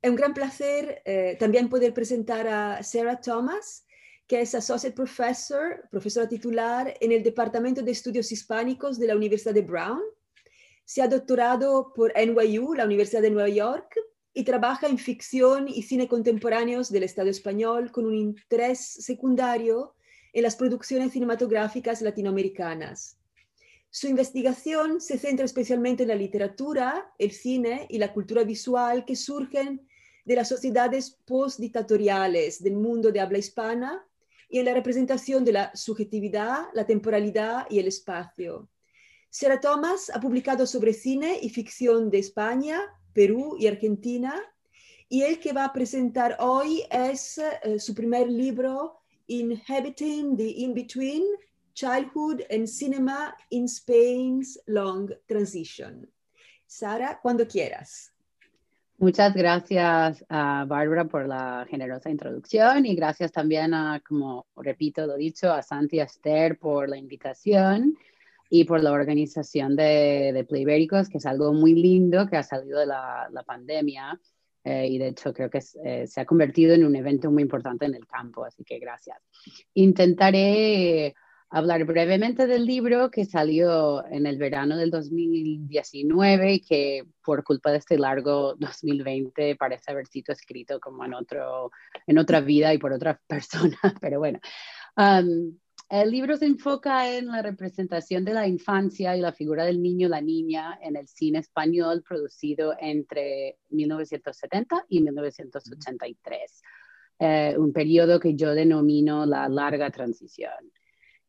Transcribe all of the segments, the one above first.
Es un gran placer eh, también poder presentar a Sarah Thomas, que es Associate Professor, profesora titular en el Departamento de Estudios Hispánicos de la Universidad de Brown. Se ha doctorado por NYU, la Universidad de Nueva York, y trabaja en ficción y cine contemporáneos del Estado español con un interés secundario en las producciones cinematográficas latinoamericanas. Su investigación se centra especialmente en la literatura, el cine y la cultura visual que surgen de las sociedades postdictatoriales del mundo de habla hispana y en la representación de la subjetividad, la temporalidad y el espacio. Sarah Thomas ha publicado sobre cine y ficción de España, Perú y Argentina, y el que va a presentar hoy es uh, su primer libro, Inhabiting the In-Between, Childhood and Cinema in Spain's Long Transition. Sara, cuando quieras. Muchas gracias a Bárbara por la generosa introducción y gracias también a, como repito lo dicho, a Santi y Esther por la invitación y por la organización de, de Playbéricos, que es algo muy lindo que ha salido de la, la pandemia eh, y de hecho creo que eh, se ha convertido en un evento muy importante en el campo, así que gracias. Intentaré hablar brevemente del libro que salió en el verano del 2019 y que por culpa de este largo 2020 parece haber sido escrito como en, otro, en otra vida y por otra persona, pero bueno. Um, el libro se enfoca en la representación de la infancia y la figura del niño la niña en el cine español producido entre 1970 y 1983, eh, un periodo que yo denomino la larga transición.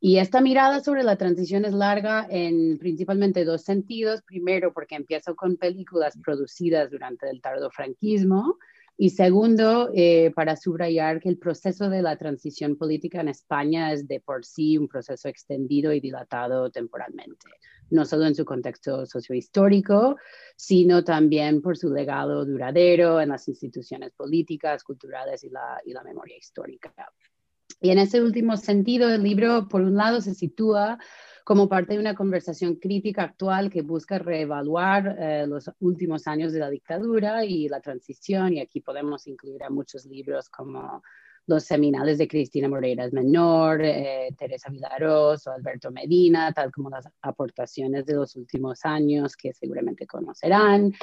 Y esta mirada sobre la transición es larga en principalmente dos sentidos. Primero, porque empieza con películas producidas durante el tardo franquismo. Y segundo, eh, para subrayar que el proceso de la transición política en España es de por sí un proceso extendido y dilatado temporalmente, no solo en su contexto sociohistórico, sino también por su legado duradero en las instituciones políticas, culturales y la memoria histórica. Y en ese último sentido, el libro, por un lado, se sitúa como parte de una conversación crítica actual que busca reevaluar eh, los últimos años de la dictadura y la transición, y aquí podemos incluir a muchos libros como los seminales de Cristina Moreira Menor, eh, Teresa Vilaros o Alberto Medina, tal como las aportaciones de los últimos años que seguramente conocerán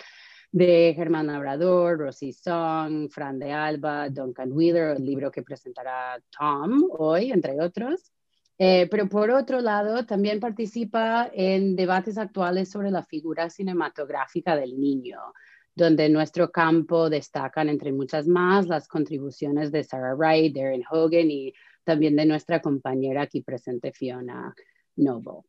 de Germán Labrador, Rosy Song, Fran de Alba, Duncan Wheeler, el libro que presentará Tom hoy, entre otros. Eh, pero por otro lado, también participa en debates actuales sobre la figura cinematográfica del niño, donde en nuestro campo destacan, entre muchas más, las contribuciones de Sarah Wright, Darren Hogan y también de nuestra compañera aquí presente, Fiona Noble.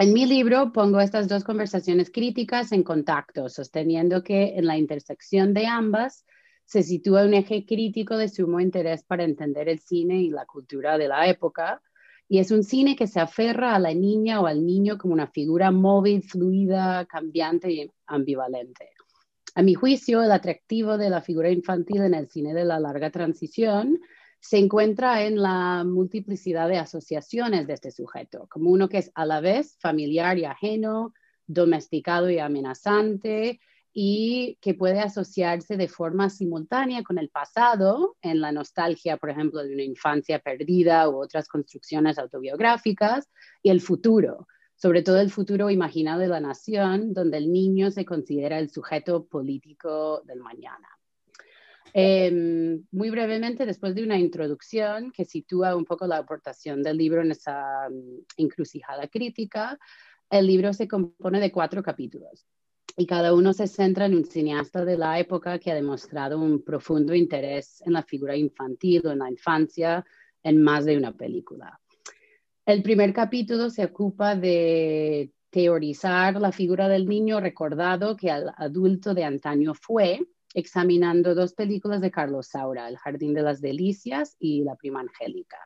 En mi libro pongo estas dos conversaciones críticas en contacto, sosteniendo que en la intersección de ambas se sitúa un eje crítico de sumo interés para entender el cine y la cultura de la época, y es un cine que se aferra a la niña o al niño como una figura móvil, fluida, cambiante y ambivalente. A mi juicio, el atractivo de la figura infantil en el cine de la larga transición se encuentra en la multiplicidad de asociaciones de este sujeto, como uno que es a la vez familiar y ajeno, domesticado y amenazante, y que puede asociarse de forma simultánea con el pasado, en la nostalgia, por ejemplo, de una infancia perdida u otras construcciones autobiográficas, y el futuro, sobre todo el futuro imaginado de la nación, donde el niño se considera el sujeto político del mañana. Em, muy brevemente, después de una introducción que sitúa un poco la aportación del libro en esa mm, encrucijada crítica, el libro se compone de cuatro capítulos y cada uno se centra en un cineasta de la época que ha demostrado un profundo interés en la figura infantil o en la infancia en más de una película. El primer capítulo se ocupa de teorizar la figura del niño recordado que al adulto de antaño fue examinando dos películas de Carlos Saura, El Jardín de las Delicias y La Prima Angélica.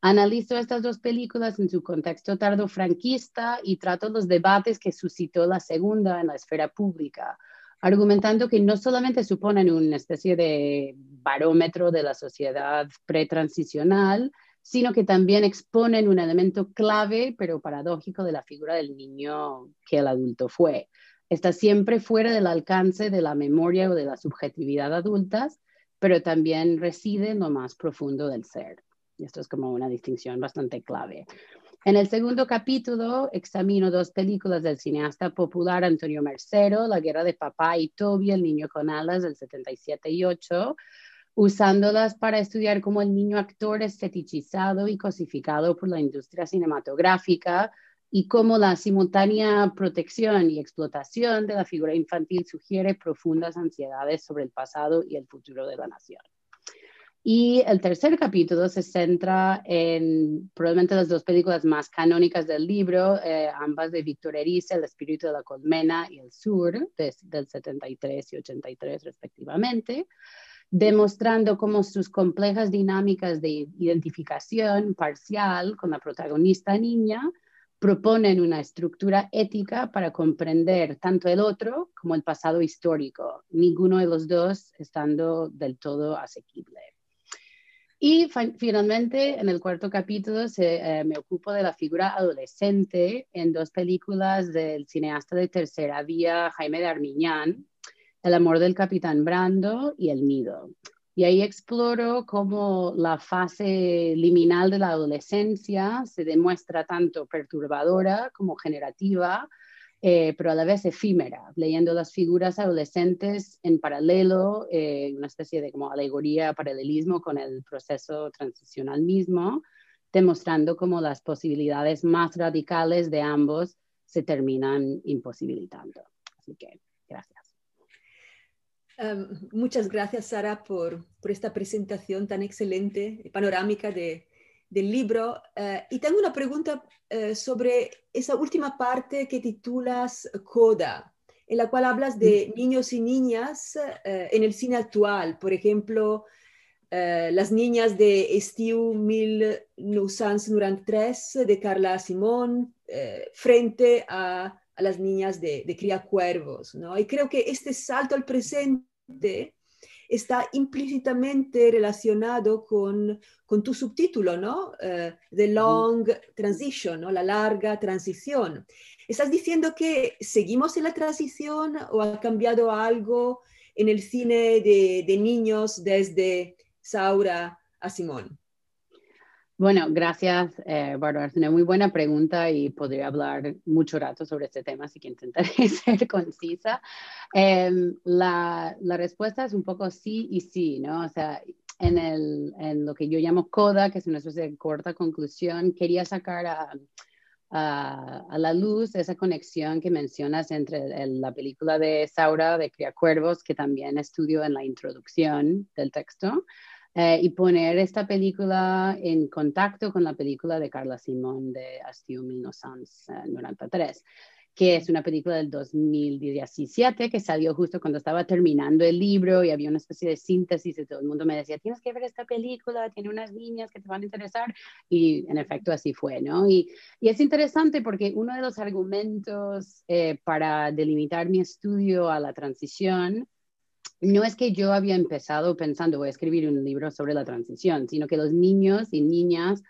Analizo estas dos películas en su contexto tardo-franquista y trato los debates que suscitó la segunda en la esfera pública, argumentando que no solamente suponen una especie de barómetro de la sociedad pretransicional, sino que también exponen un elemento clave, pero paradójico, de la figura del niño que el adulto fue está siempre fuera del alcance de la memoria o de la subjetividad adultas, pero también reside en lo más profundo del ser. Y esto es como una distinción bastante clave. En el segundo capítulo examino dos películas del cineasta popular Antonio Mercero, La guerra de papá y Toby, El niño con alas del 77 y 8, usándolas para estudiar cómo el niño actor es fetichizado y cosificado por la industria cinematográfica y cómo la simultánea protección y explotación de la figura infantil sugiere profundas ansiedades sobre el pasado y el futuro de la nación. Y el tercer capítulo se centra en probablemente las dos películas más canónicas del libro, eh, ambas de Víctor Erice, El espíritu de la colmena y El sur, del 73 y 83 respectivamente, demostrando cómo sus complejas dinámicas de identificación parcial con la protagonista niña proponen una estructura ética para comprender tanto el otro como el pasado histórico, ninguno de los dos estando del todo asequible. Y finalmente, en el cuarto capítulo, se, eh, me ocupo de la figura adolescente en dos películas del cineasta de tercera vía, Jaime de Armiñán, El amor del capitán Brando y El nido. Y ahí exploro cómo la fase liminal de la adolescencia se demuestra tanto perturbadora como generativa, eh, pero a la vez efímera, leyendo las figuras adolescentes en paralelo, eh, una especie de como alegoría, paralelismo con el proceso transicional mismo, demostrando cómo las posibilidades más radicales de ambos se terminan imposibilitando. Um, muchas gracias, Sara, por, por, esta presentación tan excelente, panorámica de, del libro. Eh, y tengo una pregunta eh, sobre esa última parte que titulas Coda, en la cual hablas de niños y niñas eh, en el cine actual. Por ejemplo, las niñas de Estiu 1993 de Carla Simón frente a, a, las niñas de, de Cría Cuervos. ¿no? Y creo que este salto al presente está implícitamente relacionado con, con tu subtítulo, ¿no? Uh, the Long Transition, ¿no? La larga transición. ¿Estás diciendo que seguimos en la transición o ha cambiado algo en el cine de, de niños desde Saura a Simón? Bueno, gracias, eh, Bárbara. Es una muy buena pregunta y podría hablar mucho rato sobre este tema, así que intentaré ser concisa. Em, la, la, respuesta es un poco sí y sí, ¿no? O sea, en, el, en lo que yo llamo CODA, que es una especie de corta conclusión, quería sacar a, a, a la luz esa conexión que mencionas entre la película de Saura de Cría Cuervos, que también estudio en la introducción del texto, eh, y poner esta película en contacto con la película de Carla Simón de Estiu 1993, que es una película del 2017 que salió justo cuando estaba terminando el libro y había una especie de síntesis y todo el mundo me decía, tienes que ver esta película, tiene unas niñas que te van a interesar y en efecto así fue, ¿no? Y, y es interesante porque uno de los argumentos eh, para delimitar mi estudio a la transición no es que yo había empezado pensando voy a escribir un libro sobre la transición, sino que los niños y niñas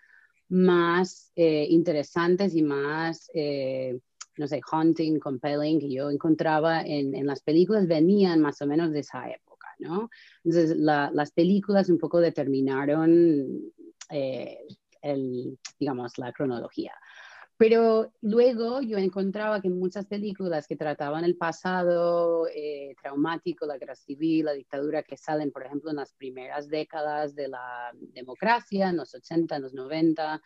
más eh, interesantes y más, eh, no sé, haunting, compelling que yo encontraba en, las películas venían más o menos de esa época, ¿no? Entonces, las películas un poco determinaron, eh, el, digamos, la cronología. Pero luego yo encontraba que muchas películas que trataban el pasado eh, traumático, la guerra civil, la dictadura, que salen, por ejemplo, en las primeras décadas de la democracia, en los 80, en los 90,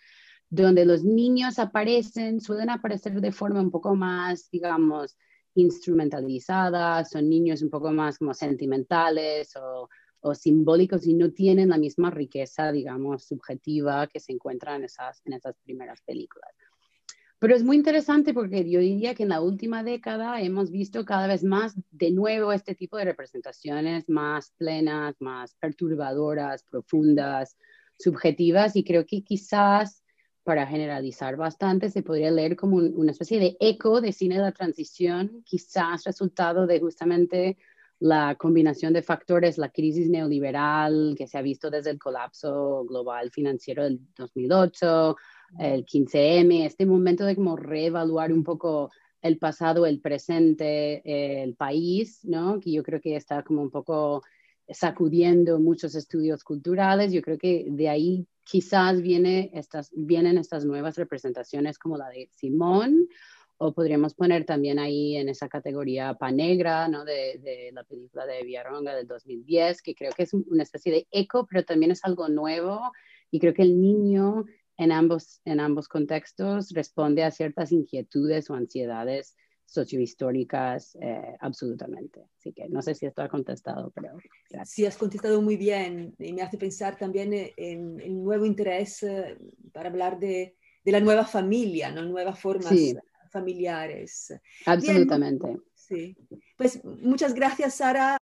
donde los niños aparecen, suelen aparecer de forma un poco más, digamos, instrumentalizada, son niños un poco más como sentimentales o, o simbólicos y no tienen la misma riqueza, digamos, subjetiva que se encuentra en esas, en esas primeras películas. Pero es muy interesante porque yo diría que en la última década hemos visto cada vez más de nuevo este tipo de representaciones más plenas, más perturbadoras, profundas, subjetivas y creo que quizás para generalizar bastante se podría leer como una especie de eco de cine de la transición, quizás resultado de justamente la combinación de factores, la crisis neoliberal que se ha visto desde el colapso global financiero del 2008, el 15M, este momento de como reevaluar un poco el pasado, el presente, el país, ¿no? Que yo creo que está como un poco sacudiendo muchos estudios culturales. Yo creo que de ahí quizás viene estas, vienen estas nuevas representaciones como la de Simón, o podríamos poner también ahí en esa categoría Panegra, ¿no? De, de, la película de Villaronga del 2010, que creo que es una especie de eco, pero también es algo nuevo. Y creo que el niño en ambos, en ambos contextos responde a ciertas inquietudes o ansiedades sociohistóricas eh, absolutamente. Así que no sé si esto ha contestado, pero gracias. Sí, has contestado muy bien y me hace pensar también en el nuevo interés eh, para hablar de, de, la nueva familia, ¿no? nuevas formas familiares. Absolutamente. sí. Pues muchas gracias, Sara.